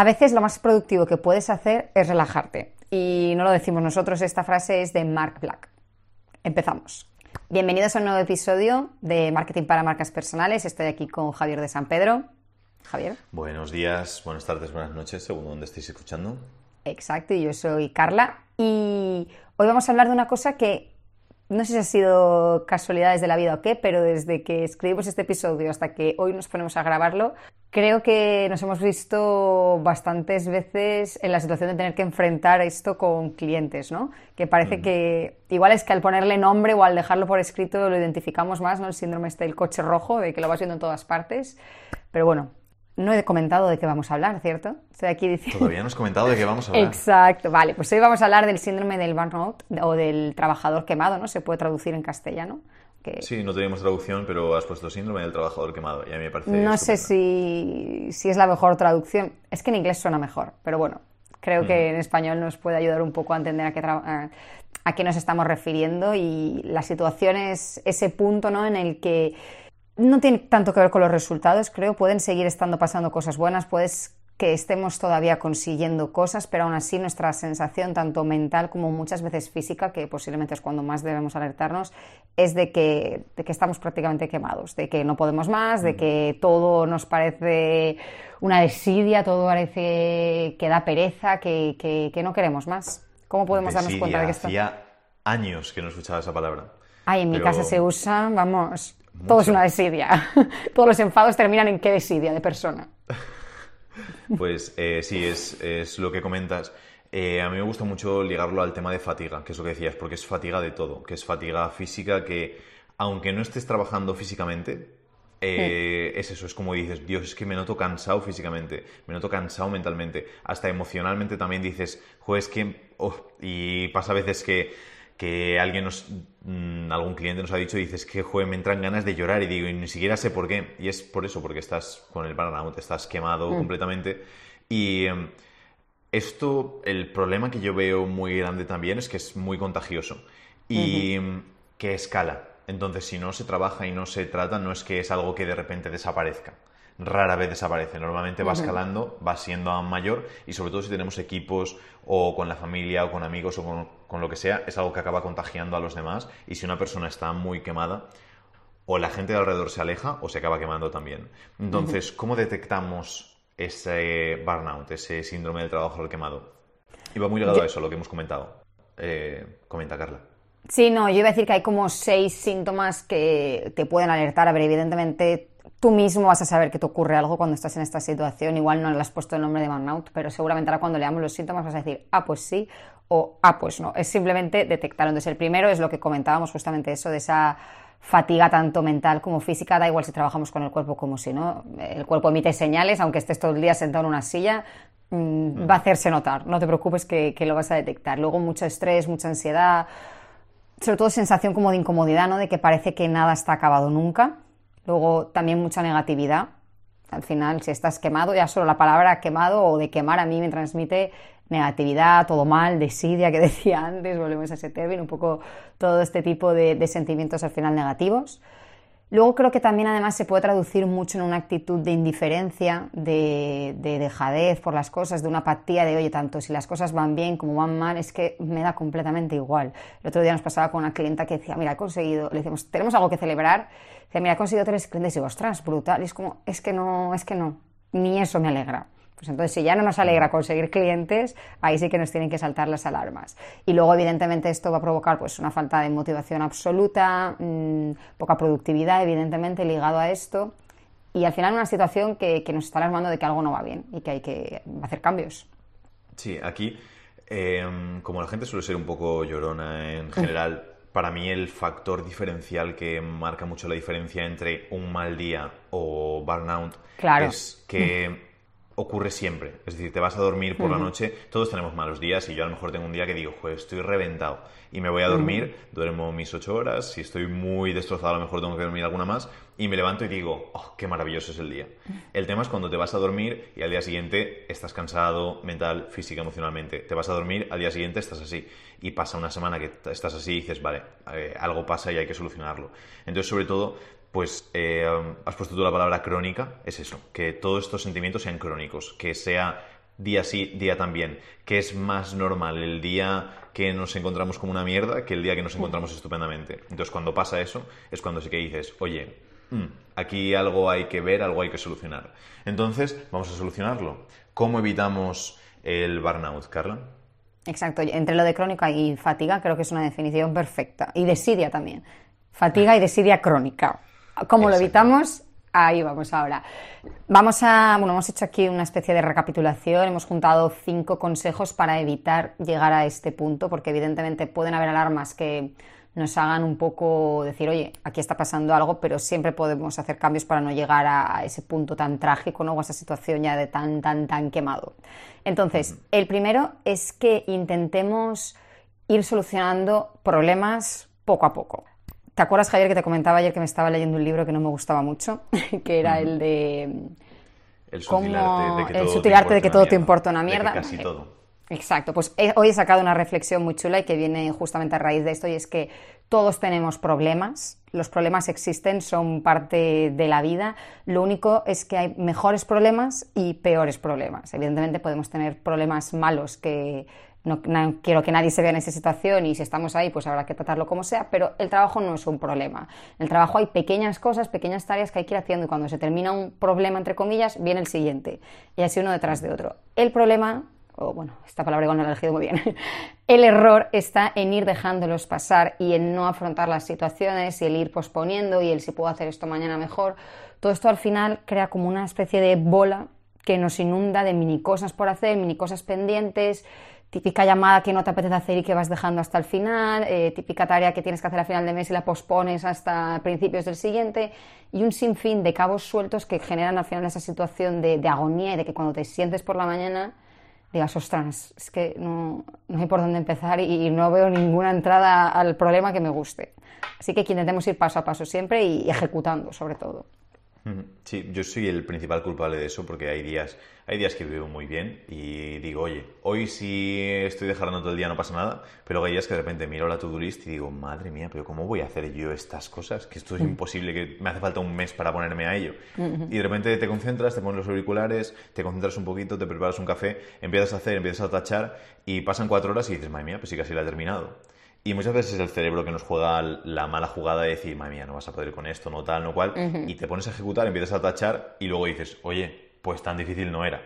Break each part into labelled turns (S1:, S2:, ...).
S1: A veces lo más productivo que puedes hacer es relajarte. Y no lo decimos nosotros, esta frase es de Mark Black. Empezamos. Bienvenidos a un nuevo episodio de Marketing para Marcas Personales. Estoy aquí con Javier de San Pedro. Javier.
S2: Buenos días, buenas tardes, buenas noches, según donde estéis escuchando.
S1: Exacto, y yo soy Carla. Y hoy vamos a hablar de una cosa que no sé si ha sido casualidades de la vida o qué, pero desde que escribimos este episodio hasta que hoy nos ponemos a grabarlo, creo que nos hemos visto bastantes veces en la situación de tener que enfrentar esto con clientes, ¿no? Que parece mm. que igual es que al ponerle nombre o al dejarlo por escrito lo identificamos más, ¿no? El síndrome este del coche rojo, de que lo vas viendo en todas partes. Pero bueno, no he comentado de qué vamos a hablar, ¿cierto?
S2: Estoy aquí diciendo... Todavía no has comentado de qué vamos a hablar.
S1: Exacto, vale. Pues hoy vamos a hablar del síndrome del burnout o del trabajador quemado, ¿no? Se puede traducir en castellano.
S2: Sí, no tenemos traducción, pero has puesto síndrome del trabajador quemado y a mí me parece...
S1: No sé si, si, es la mejor traducción. Es que en inglés suena mejor, pero bueno, creo que en español nos puede ayudar un poco a entender a qué, a qué nos estamos refiriendo y la situación es ese punto, ¿no? En el que no tiene tanto que ver con los resultados, creo. Pueden seguir estando pasando cosas buenas, puedes que estemos todavía consiguiendo cosas, pero aún así nuestra sensación, tanto mental como muchas veces física, que posiblemente es cuando más debemos alertarnos, es de que, de que estamos prácticamente quemados, de que no podemos más, de que todo nos parece una desidia, todo parece que da pereza, que, que, no queremos más. ¿Cómo podemos darnos cuenta de que esto?
S2: Hacía años que no escuchaba esa palabra.
S1: Ay, en mi casa se usa, vamos, todo es una desidia. Todos los enfados terminan en qué desidia de persona.
S2: Pues eh, sí, es, lo que comentas. Eh, a mí me gusta mucho ligarlo al tema de fatiga, que es lo que decías, porque es fatiga de todo, que es fatiga física, que aunque no estés trabajando físicamente, eh, es eso, es como dices, Dios, es que me noto cansado físicamente, me noto cansado mentalmente, hasta emocionalmente también dices, joder, es que, oh", y pasa a veces que que alguien nos, mm, algún cliente nos ha dicho, dices que, joder, me entran ganas de llorar y digo, y ni siquiera sé por qué. Y es por eso, porque estás con el burnout, estás quemado mm. completamente. Y em, esto, el problema que yo veo muy grande también es que es muy contagioso y em, que escala. Entonces, si no se trabaja y no se trata, no es que es algo que de repente desaparezca rara vez desaparece. Normalmente va escalando, va siendo aún mayor y sobre todo si tenemos equipos o con la familia o con amigos o con, lo que sea, es algo que acaba contagiando a los demás y si una persona está muy quemada, o la gente de alrededor se aleja o se acaba quemando también. Entonces, ¿cómo detectamos ese burnout, ese síndrome del trabajador quemado? Y va muy ligado a eso, lo que hemos comentado. Eh, comenta, Carla.
S1: Sí, no, yo iba a decir que hay como seis síntomas que te pueden alertar. A ver, evidentemente tú mismo vas a saber que te ocurre algo cuando estás en esta situación. Igual no le has puesto el nombre de burnout, pero seguramente ahora cuando leamos los síntomas vas a decir, ah, pues sí, o ah, pues no. Es simplemente detectarlo. Entonces, el primero es lo que comentábamos justamente eso de esa fatiga tanto mental como física, da igual si trabajamos con el cuerpo como si no. El cuerpo emite señales, aunque estés todo el día sentado en una silla, mm, va a hacerse notar. No te preocupes que, que lo vas a detectar. Luego mucho estrés, mucha ansiedad, sobre todo sensación como de incomodidad, ¿no? De que parece que nada está acabado nunca Luego también mucha negatividad. Al final, si estás quemado, ya solo la palabra quemado o de quemar a mí me transmite negatividad, todo mal, desidia que decía antes, volvemos a ese término, un poco todo este tipo de, de sentimientos al final negativos. Luego creo que también además se puede traducir mucho en una actitud de indiferencia, de, dejadez por las cosas, de una apatía de, oye, tanto si las cosas van bien como van mal, es que me da completamente igual. El otro día nos pasaba con una clienta que decía, mira, he conseguido, le decimos, tenemos algo que celebrar, decía, mira, he conseguido tres clientes y digo, ostras, brutal, es como, es que no, es que no, ni eso me alegra. Pues entonces, si ya no nos alegra conseguir clientes, ahí sí que nos tienen que saltar las alarmas. Y luego, evidentemente, esto va a provocar pues, una falta de motivación absoluta, mm, poca productividad, evidentemente, ligado a esto. Y al final una situación que, nos está alarmando de que algo no va bien y que hay que hacer cambios.
S2: Sí, aquí, em, como la gente suele ser un poco llorona en general, para mí el factor diferencial que marca mucho la diferencia entre un mal día o burnout es que ocurre siempre. Es decir, te vas a dormir por la noche, todos tenemos malos días y yo a lo mejor tengo un día que digo, joder, estoy reventado y me voy a dormir, duermo mis ocho horas, si estoy muy destrozado a lo mejor tengo que dormir alguna más y me levanto y digo, oh, qué maravilloso es el día. El tema es cuando te vas a dormir y al día siguiente estás cansado mental, física, emocionalmente. Te vas a dormir, al día siguiente estás así y pasa una semana que estás así y dices, vale, eh, algo pasa y hay que solucionarlo. Entonces, sobre todo, pues eh, has puesto tú la palabra crónica, es eso, que todos estos sentimientos sean crónicos, que sea día sí, día también, que es más normal el día que nos encontramos como una mierda que el día que nos encontramos estupendamente. Entonces, cuando pasa eso, es cuando sí que dices, oye, mm, aquí algo hay que ver, algo hay que solucionar. Entonces, vamos a solucionarlo. ¿Cómo evitamos el burnout, Carla?
S1: Exacto, entre lo de crónica y fatiga creo que es una definición perfecta. Y desidia también. Fatiga y desidia crónica. ¿Cómo lo evitamos? Ahí vamos ahora. Vamos a, bueno, hemos hecho aquí una especie de recapitulación, hemos juntado cinco consejos para evitar llegar a este punto, porque evidentemente pueden haber alarmas que nos hagan un poco decir, oye, aquí está pasando algo, pero siempre podemos hacer cambios para no llegar a ese punto tan trágico, ¿no? O a esa situación ya de tan, tan, tan quemado. Entonces, el primero es que intentemos ir solucionando problemas poco a poco. ¿Te acuerdas, Javier, que te comentaba ayer que me estaba leyendo un libro que no me gustaba mucho? que era el de...
S2: El sutilarte, de que,
S1: el
S2: todo, te
S1: de que
S2: importa
S1: todo
S2: una
S1: te
S2: mierda.
S1: importa una
S2: De que
S1: mierda.
S2: casi todo.
S1: Exacto, pues he- hoy he sacado una reflexión muy chula y que viene justamente a raíz de esto y es que todos tenemos problemas, los problemas existen, son parte de la vida, lo único es que hay mejores problemas y peores problemas. Evidentemente podemos tener problemas malos que no, quiero que nadie se vea en esa situación y si estamos ahí pues habrá que tratarlo como sea, pero el trabajo no es un problema. En el trabajo hay pequeñas cosas, pequeñas tareas que hay que ir haciendo y cuando se termina un problema entre comillas viene el siguiente y así uno detrás de otro. El problema o bueno, esta palabra igual no la he elegido muy bien, el error está en ir dejándolos pasar y en no afrontar las situaciones y el ir posponiendo y el si puedo hacer esto mañana mejor. Todo esto al final crea como una especie de bola que nos inunda de mini cosas por hacer, mini cosas pendientes, típica llamada que no te apetece hacer y que vas dejando hasta el final, eh, típica tarea que tienes que hacer a final de mes y la pospones hasta principios del siguiente, y un sinfín de cabos sueltos que generan al final esa situación de, agonía y de que cuando te sientes por la mañana digas, ostras, es que no, no hay por dónde empezar y, y no veo ninguna entrada al problema que me guste. Así que que intentemos ir paso a paso siempre y ejecutando sobre todo.
S2: Sí, yo soy el principal culpable de eso porque hay días, hay días que vivo muy bien y digo, oye, hoy sí estoy dejando todo el día, no pasa nada, pero hay días que de repente miro la to-do list y digo, madre mía, pero ¿cómo voy a hacer yo estas cosas? Que esto es imposible, que me hace falta un mes para ponerme a ello. Y de repente te concentras, te pones los auriculares, te concentras un poquito, te preparas un café, empiezas a hacer, empiezas a tachar y pasan cuatro horas y dices, madre mía, pues sí casi la he terminado. Y muchas veces es el cerebro que nos juega la mala jugada de decir, madre mía, no vas a poder con esto, no tal, no cual, y te pones a ejecutar, empiezas a tachar y luego dices, oye, pues tan difícil no era.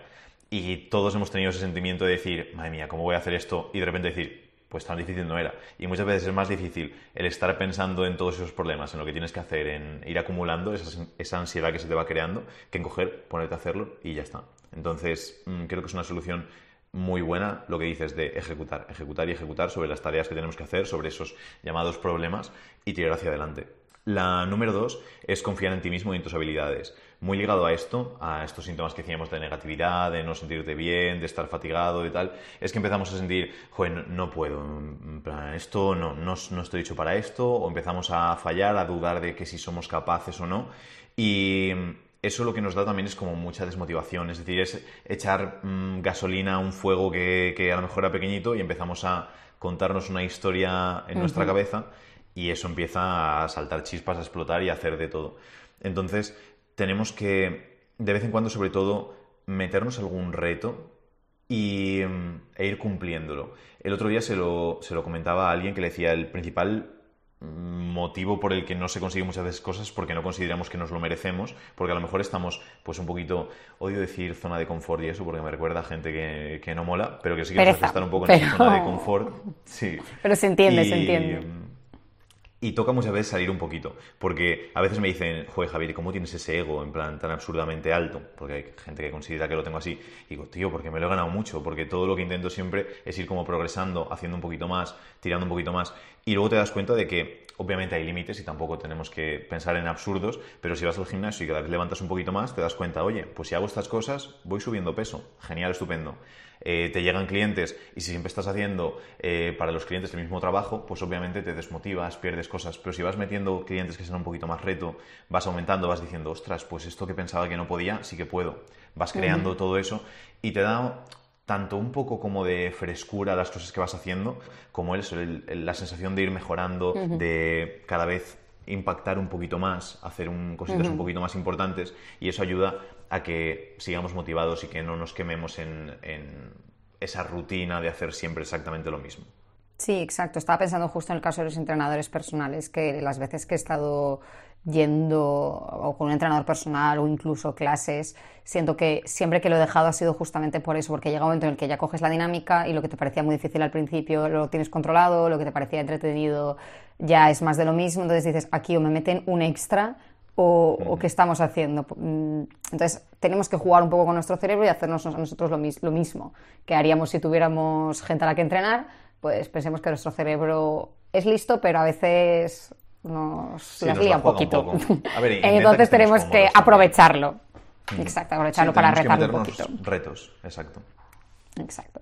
S2: Y todos hemos tenido ese sentimiento de decir, madre mía, ¿cómo voy a hacer esto? Y de repente decir, pues tan difícil no era. Y muchas veces es más difícil el estar pensando en todos esos problemas, en lo que tienes que hacer, en ir acumulando esa, esa ansiedad que se te va creando, que en coger, ponerte a hacerlo y ya está. Entonces, mm, creo que es una solución muy buena lo que dices de ejecutar, ejecutar y ejecutar sobre las tareas que tenemos que hacer, sobre esos llamados problemas y tirar hacia adelante. La número dos es confiar en ti mismo y en tus habilidades. Muy ligado a esto, a estos síntomas que decíamos de negatividad, de no sentirte bien, de estar fatigado y tal, es que empezamos a sentir, joder, no, puedo, esto no, no, no estoy hecho para esto, o empezamos a fallar, a dudar de que si somos capaces o no. Y eso lo que nos da también es como mucha desmotivación, es decir, es echar mm, gasolina a un fuego que, que a lo mejor era pequeñito y empezamos a contarnos una historia en nuestra cabeza y eso empieza a saltar chispas, a explotar y a hacer de todo. Entonces, tenemos que, de vez en cuando, sobre todo, meternos algún reto y, mm, e ir cumpliéndolo. El otro día se lo, se lo comentaba a alguien que le decía el principal motivo por el que no se consigue muchas veces cosas porque no consideramos que nos lo merecemos, porque a lo mejor estamos pues un poquito, odio decir zona de confort y eso porque me recuerda a gente que, que no mola, pero que sí que nos hace
S1: Pereza,
S2: estar un poco en esa zona de confort. Sí.
S1: Pero se entiende, se entiende.
S2: Y toca muchas veces salir un poquito, porque a veces me dicen, joder Javier, ¿cómo tienes ese ego en plan tan absurdamente alto? Porque hay gente que considera que lo tengo así. Y digo, tío, porque me lo he ganado mucho, porque todo lo que intento siempre es ir como progresando, haciendo un poquito más, tirando un poquito más. Y luego te das cuenta de que obviamente hay límites y tampoco tenemos que pensar en absurdos, pero si vas al gimnasio y cada vez levantas un poquito más, te das cuenta, oye, pues si hago estas cosas, voy subiendo peso. Genial, estupendo. Eh, te llegan clientes y si siempre estás haciendo eh, para los clientes el mismo trabajo, pues obviamente te desmotivas, pierdes cosas. Pero si vas metiendo clientes que sean un poquito más reto, vas aumentando, vas diciendo, ostras, pues esto que pensaba que no podía, sí que puedo. Vas creando todo eso y te da tanto un poco como de frescura a las cosas que vas haciendo, como eso, el- el- la sensación de ir mejorando, de cada vez impactar un poquito más, hacer un, cositas un poquito más importantes y eso ayuda a que sigamos motivados y que no nos quememos en, en esa rutina de hacer siempre exactamente lo mismo.
S1: Sí, exacto. Estaba pensando justo en el caso de los entrenadores personales, que las veces que he estado yendo o con un entrenador personal o incluso clases, siento que siempre que lo he dejado ha sido justamente por eso, porque llega un momento en el que ya coges la dinámica y lo que te parecía muy difícil al principio lo tienes controlado, lo que te parecía entretenido ya es más de lo mismo, entonces dices, aquí o me meten un extra o, o qué estamos haciendo. Mm, entonces tenemos que jugar un poco con nuestro cerebro y hacernos a nosotros lo, lo mismo que haríamos si tuviéramos gente a la que entrenar, pues pensemos que nuestro cerebro es listo, pero a veces nos
S2: Sí,
S1: las
S2: nos
S1: lía
S2: la
S1: un poquito.
S2: A ver,
S1: Entonces tenemos que aprovecharlo. Exacto, aprovecharlo
S2: Sí,
S1: para retar un poquito.
S2: retos, exacto.
S1: Exacto.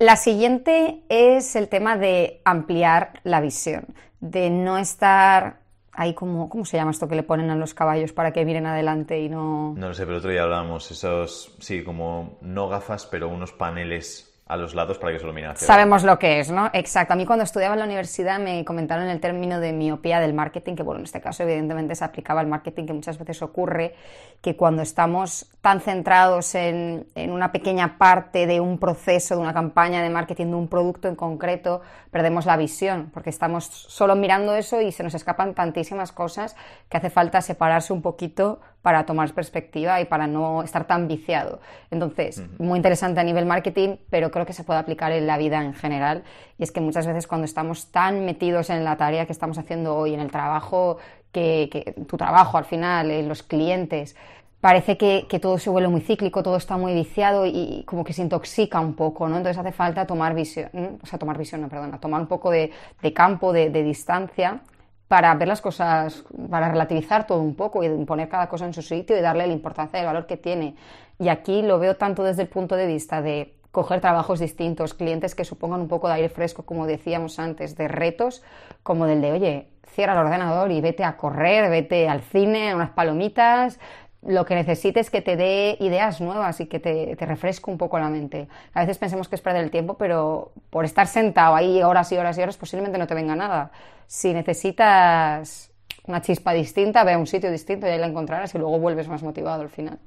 S1: La siguiente es el tema de ampliar la visión, de no estar ahí como, ¿cómo se llama esto que le ponen a los caballos para que miren adelante y no...
S2: No lo sé, pero otro día hablábamos esos, sí, como no gafas, pero unos paneles a los lados para que miren hacia
S1: Sabemos lo que es, ¿no? Exacto. A mí cuando estudiaba en la universidad me comentaron el término de miopía del marketing, que bueno, en este caso evidentemente se aplicaba al marketing, que muchas veces ocurre que cuando estamos tan centrados en, en una pequeña parte de un proceso, de una campaña de marketing, de un producto en concreto, perdemos la visión, porque estamos solo mirando eso y se nos escapan tantísimas cosas que hace falta separarse un poquito para tomar perspectiva y para no estar tan viciado. Entonces, muy interesante a nivel marketing, pero creo que se puede aplicar en la vida en general. Y es que muchas veces cuando estamos tan metidos en la tarea que estamos haciendo hoy, en el trabajo, que, que tu trabajo al final, en los clientes, parece que, que, todo se vuelve muy cíclico, todo está muy viciado y, y, como que se intoxica un poco, ¿no? Entonces hace falta tomar visión, o sea, tomar visión, no, perdona, tomar un poco de, de campo, de, de distancia para ver las cosas, para relativizar todo un poco y poner cada cosa en su sitio y darle la importancia y el valor que tiene. Y aquí lo veo tanto desde el punto de vista de coger trabajos distintos, clientes que supongan un poco de aire fresco, como decíamos antes, de retos, como del de, oye, cierra el ordenador y vete a correr, vete al cine, a unas palomitas, lo que necesites que te dé ideas nuevas y que te, te, refresque un poco la mente. A veces pensemos que es perder el tiempo, pero por estar sentado ahí horas y horas y horas posiblemente no te venga nada. Si necesitas una chispa distinta, ve a un sitio distinto y ahí la encontrarás y luego vuelves más motivado al final.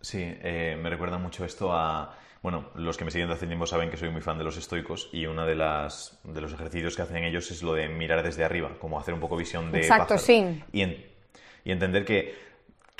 S2: Sí, eh, me recuerda mucho esto a... Bueno, los que me siguen de hace tiempo saben que soy muy fan de los estoicos y uno de, las, de los ejercicios que hacen ellos es lo de mirar desde arriba, como hacer un poco visión de
S1: Exacto,
S2: pájaro.
S1: sí.
S2: Y, en, y entender que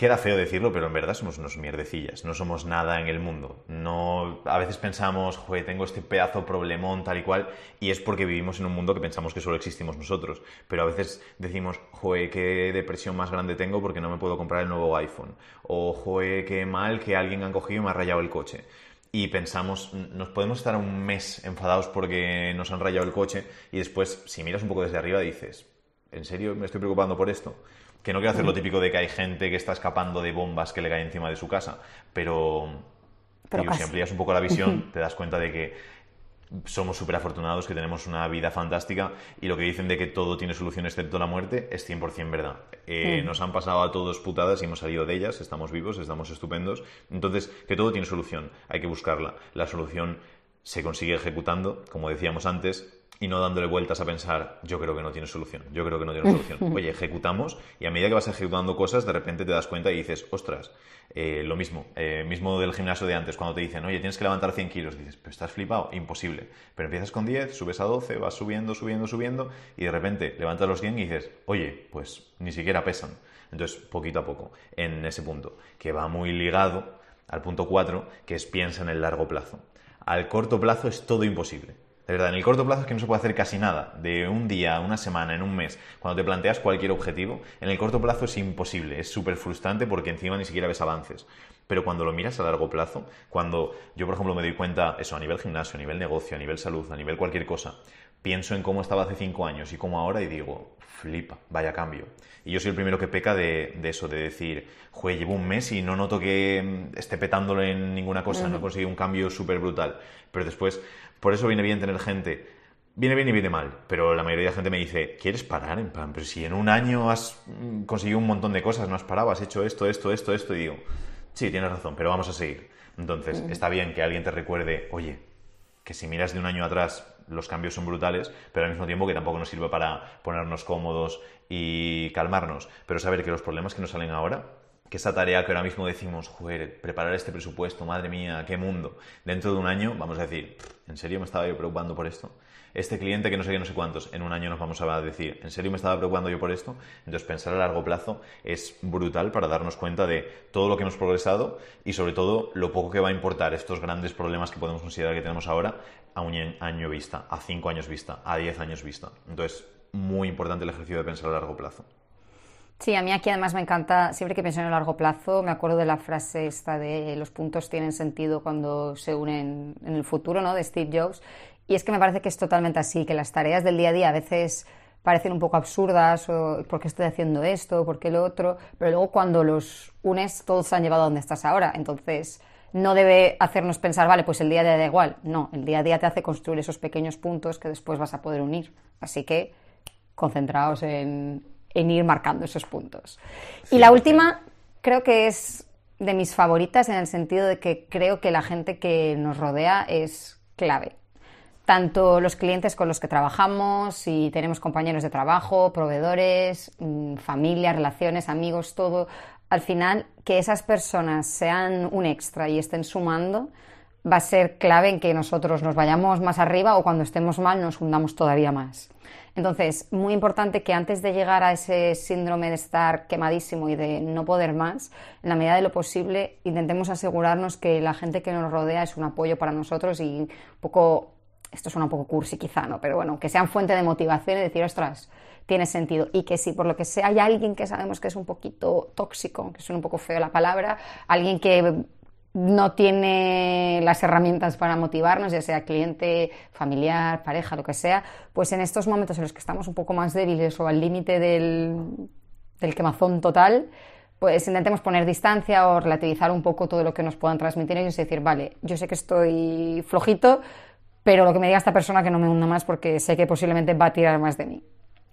S2: Queda feo decirlo, pero en verdad somos unos mierdecillas, no somos nada en el mundo. No, a veces pensamos, joder, tengo este pedazo problemón tal y cual, y es porque vivimos en un mundo que pensamos que solo existimos nosotros. Pero a veces decimos, joder, qué depresión más grande tengo porque no me puedo comprar el nuevo iPhone. O, joder, qué mal que alguien ha cogido y me ha rayado el coche. Y pensamos, nos podemos estar un mes enfadados porque nos han rayado el coche, y después, si miras un poco desde arriba, dices, ¿en serio me estoy preocupando por esto? Que no quiero hacer lo típico de que hay gente que está escapando de bombas que le caen encima de su casa, pero,
S1: pero
S2: tío, si amplías un poco la visión, te das cuenta de que somos súper afortunados, que tenemos una vida fantástica y lo que dicen de que todo tiene solución excepto la muerte es 100% verdad. Eh, mm. Nos han pasado a todos putadas y hemos salido de ellas, estamos vivos, estamos estupendos. Entonces, que todo tiene solución, hay que buscarla. La solución se consigue ejecutando, como decíamos antes, y no dándole vueltas a pensar, yo creo que no tiene solución, yo creo que no tiene solución. Oye, ejecutamos y a medida que vas ejecutando cosas, de repente te das cuenta y dices, ostras, eh, lo mismo, eh, mismo del gimnasio de antes, cuando te dicen, oye, tienes que levantar 100 kilos, dices, pero estás flipado, imposible. Pero empiezas con 10, subes a 12, vas subiendo, subiendo, subiendo y de repente levantas los 100 y dices, oye, pues ni siquiera pesan. Entonces, poquito a poco, en ese punto, que va muy ligado al punto 4, que es piensa en el largo plazo. Al corto plazo es todo imposible. De verdad, en el corto plazo es que no se puede hacer casi nada. De un día, una semana, en un mes, cuando te planteas cualquier objetivo, en el corto plazo es imposible, es súper frustrante porque encima ni siquiera ves avances. Pero cuando lo miras a largo plazo, cuando yo, por ejemplo, me doy cuenta, eso, a nivel gimnasio, a nivel negocio, a nivel salud, a nivel cualquier cosa, pienso en cómo estaba hace cinco años y cómo ahora y digo, flipa, vaya cambio. Y yo soy el primero que peca de, de eso, de decir, joder, llevo un mes y no noto que esté petándolo en ninguna cosa, uh -huh. no he conseguido un cambio súper brutal. Pero después, por eso viene bien tener gente. Viene bien y viene mal, pero la mayoría de la gente me dice, ¿quieres parar? En plan, pero si en un año has conseguido un montón de cosas, no has parado, has hecho esto, esto, esto, esto, y digo, sí, tienes razón, pero vamos a seguir. Entonces, está bien que alguien te recuerde, oye, que si miras de un año atrás los cambios son brutales, pero al mismo tiempo que tampoco nos sirve para ponernos cómodos y calmarnos. Pero saber que los problemas que nos salen ahora, que esa tarea que ahora mismo decimos, joder, preparar este presupuesto, madre mía, qué mundo, dentro de un año vamos a decir, ¿en serio me estaba yo preocupando por esto? Este cliente que no sé qué, no sé cuántos, en un año nos vamos a decir, ¿en serio me estaba preocupando yo por esto? Entonces pensar a largo plazo es brutal para darnos cuenta de todo lo que hemos progresado y sobre todo lo poco que va a importar estos grandes problemas que podemos considerar que tenemos ahora a un año vista, a cinco años vista, a diez años vista. Entonces, muy importante el ejercicio de pensar a largo plazo.
S1: Sí, a mí aquí además me encanta, siempre que pienso en el largo plazo, me acuerdo de la frase esta de los puntos tienen sentido cuando se unen en el futuro, ¿no? De Steve Jobs. Y es que me parece que es totalmente así, que las tareas del día a día a veces parecen un poco absurdas, o ¿por qué estoy haciendo esto? ¿Por qué lo otro? Pero luego cuando los unes, todos se han llevado a donde estás ahora. Entonces, no debe hacernos pensar, vale, pues el día a día da igual. No, el día a día te hace construir esos pequeños puntos que después vas a poder unir. Así que concentraos en, ir marcando esos puntos. y la última, creo que es de mis favoritas en el sentido de que creo que la gente que nos rodea es clave. Tanto los clientes con los que trabajamos, si tenemos compañeros de trabajo, proveedores, mm, familia, relaciones, amigos, todo al final que esas personas sean un extra y estén sumando va a ser clave en que nosotros nos vayamos más arriba o cuando estemos mal nos hundamos todavía más. Entonces, muy importante que antes de llegar a ese síndrome de estar quemadísimo y de no poder más, en la medida de lo posible, intentemos asegurarnos que la gente que nos rodea es un apoyo para nosotros y un poco, esto suena un poco cursi quizá, ¿no? Pero bueno, que sean fuente de motivación y decir, ostras, tiene sentido. Y que si por lo que sea hay alguien que sabemos que es un poquito tóxico, que suena un poco feo la palabra, alguien que no tiene las herramientas para motivarnos, ya sea cliente, familiar, pareja, lo que sea, pues en estos momentos en los que estamos un poco más débiles o al límite del, del quemazón total, pues intentemos poner distancia o relativizar un poco todo lo que nos puedan transmitir ellos y decir, vale, yo sé que estoy flojito, pero lo que me diga esta persona que no me hunda más porque sé que posiblemente va a tirar más de mí.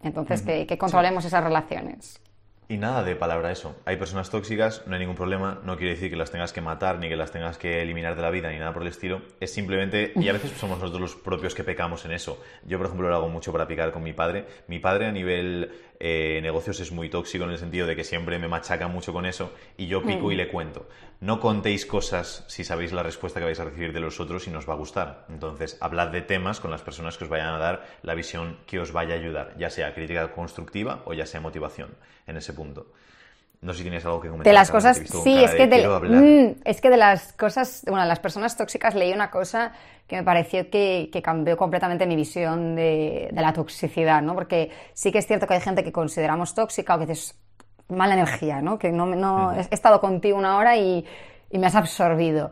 S1: Entonces, que, controlemos esas relaciones.
S2: Y nada de palabra eso. Hay personas tóxicas, no hay ningún problema. No quiere decir que las tengas que matar, ni que las tengas que eliminar de la vida, ni nada por el estilo. Es simplemente, y a veces somos nosotros los propios que pecamos en eso. Yo, por ejemplo, lo hago mucho para picar con mi padre. Mi padre a nivel eh, negocios es muy tóxico en el sentido de que siempre me machaca mucho con eso y yo pico y mm. le cuento. No contéis cosas si sabéis la respuesta que vais a recibir de los otros y nos va a gustar. Entonces, hablad de temas con las personas que os vayan a dar la visión que os vaya a ayudar, ya sea crítica constructiva o ya sea motivación en ese punto. No sé si tienes algo que comentar.
S1: De las cosas, sí, es que, de, mm, es que de las cosas, bueno, las personas tóxicas leí una cosa que me pareció que, cambió completamente mi visión de, la toxicidad, ¿no? Porque sí que es cierto que hay gente que consideramos tóxica o que dices mala energía, ¿no? Que no, no he estado contigo una hora y, y me has absorbido.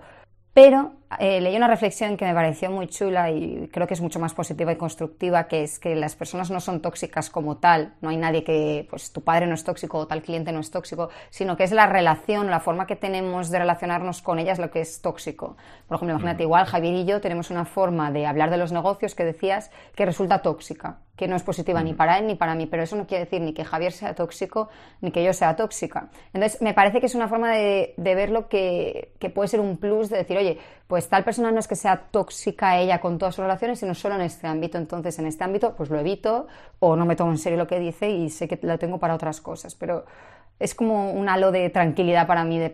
S1: Pero eh, leí una reflexión que me pareció muy chula y creo que es mucho más positiva y constructiva, que es que las personas no son tóxicas como tal, no hay nadie que, pues tu padre no es tóxico o tal cliente no es tóxico, sino que es la relación, la forma que tenemos de relacionarnos con ellas lo que es tóxico. Por ejemplo, imagínate, igual Javier y yo tenemos una forma de hablar de los negocios que decías que resulta tóxica que no es positiva ni para él ni para mí, pero eso no quiere decir ni que Javier sea tóxico ni que yo sea tóxica. Entonces, me parece que es una forma de, de verlo que, que, puede ser un plus de decir, oye, pues tal persona no es que sea tóxica ella con todas sus relaciones, sino solo en este ámbito. Entonces, en este ámbito, pues lo evito o no me tomo en serio lo que dice y sé que lo tengo para otras cosas, pero es como un halo de tranquilidad para mí, de,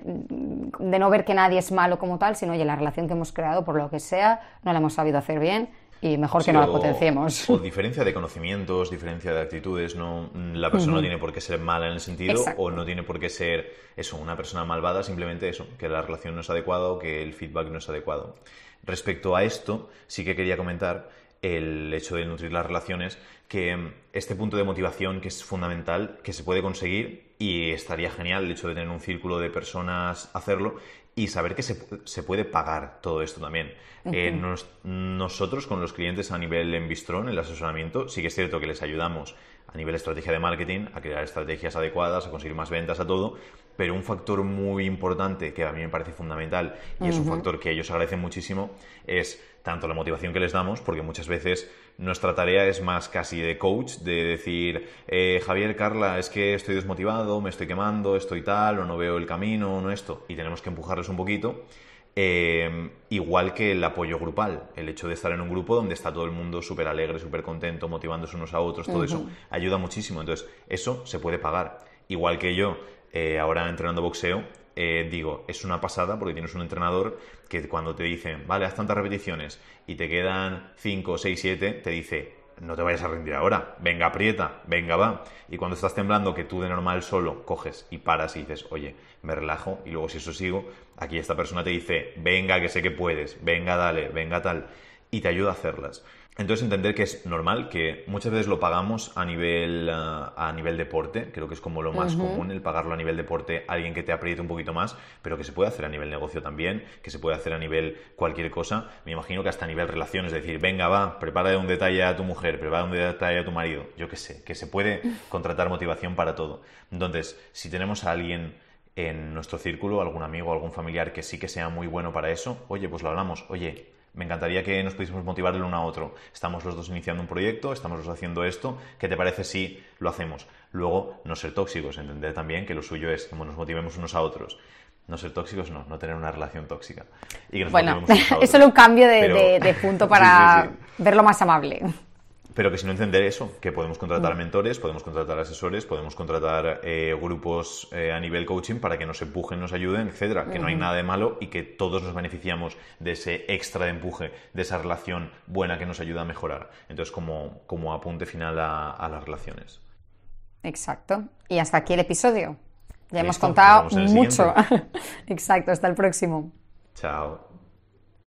S1: no ver que nadie es malo como tal, sino, oye, la relación que hemos creado, por lo que sea, no la hemos sabido hacer bien y mejor que no la potenciemos.
S2: O diferencia de conocimientos, diferencia de actitudes, no la persona no tiene por qué ser mala en el sentido o no tiene por qué ser eso, una persona malvada, simplemente eso, que la relación no es adecuada o que el feedback no es adecuado. Respecto a esto, sí que quería comentar el hecho de nutrir las relaciones, que este punto de motivación que es fundamental, que se puede conseguir y estaría genial el hecho de tener un círculo de personas hacerlo y saber que se, se puede pagar todo esto también. Eh, nosotros con los clientes a nivel en Bistron, el asesoramiento, sí que es cierto que les ayudamos a nivel estrategia de marketing, a crear estrategias adecuadas, a conseguir más ventas, a todo, pero un factor muy importante que a mí me parece fundamental y es un factor que ellos agradecen muchísimo es tanto la motivación que les damos, porque muchas veces nuestra tarea es más casi de coach, de decir, eh, Javier, Carla, es que estoy desmotivado, me estoy quemando, estoy tal, o no veo el camino, o no esto, y tenemos que empujarles un poquito. Eh, igual que el apoyo grupal, el hecho de estar en un grupo donde está todo el mundo súper alegre, súper contento, motivándose unos a otros, todo eso ayuda muchísimo. Entonces, eso se puede pagar. Igual que yo, eh, ahora entrenando boxeo, eh, digo, es una pasada porque tienes un entrenador que cuando te dice, vale, haz tantas repeticiones y te quedan 5, 6, 7, te dice, no te vayas a rendir ahora, venga, aprieta, venga, va. Y cuando estás temblando, que tú de normal solo coges y paras y dices, oye, me relajo, y luego si eso sigo, aquí esta persona te dice, venga, que sé que puedes, venga, dale, venga, tal, y te ayuda a hacerlas. Entonces entender que es normal, que muchas veces lo pagamos a nivel, eh, a nivel deporte, creo que es como lo más común el pagarlo a nivel deporte a alguien que te apriete un poquito más, pero que se puede hacer a nivel negocio también, que se puede hacer a nivel cualquier cosa. Me imagino que hasta a nivel relaciones, es decir, venga, va, prepara un detalle a tu mujer, prepara un detalle a tu marido, yo qué sé, que se puede contratar motivación para todo. Entonces, si tenemos a alguien en nuestro círculo, algún amigo, algún familiar que sí que sea muy bueno para eso, oye, pues lo hablamos, oye, me encantaría que nos pudiésemos motivar el uno a otro. Estamos los dos iniciando un proyecto, estamos los dos haciendo esto. ¿Qué te parece si lo hacemos? Luego, no ser tóxicos, entender también que lo suyo es que nos motivemos unos a otros. No ser tóxicos, no, no tener una relación tóxica.
S1: bueno, es solo un cambio de, punto para verlo más amable.
S2: Pero que si no entender eso, que podemos contratar mm. mentores, podemos contratar asesores, podemos contratar eh, grupos eh, a nivel coaching para que nos empujen, nos ayuden, etcétera. Que no hay nada de malo y que todos nos beneficiamos de ese extra de empuje, de esa relación buena que nos ayuda a mejorar. Entonces, como, como apunte final a, las relaciones.
S1: Exacto. Y hasta aquí el episodio. Ya hemos contado mucho. Exacto, hasta el próximo.
S2: Chao.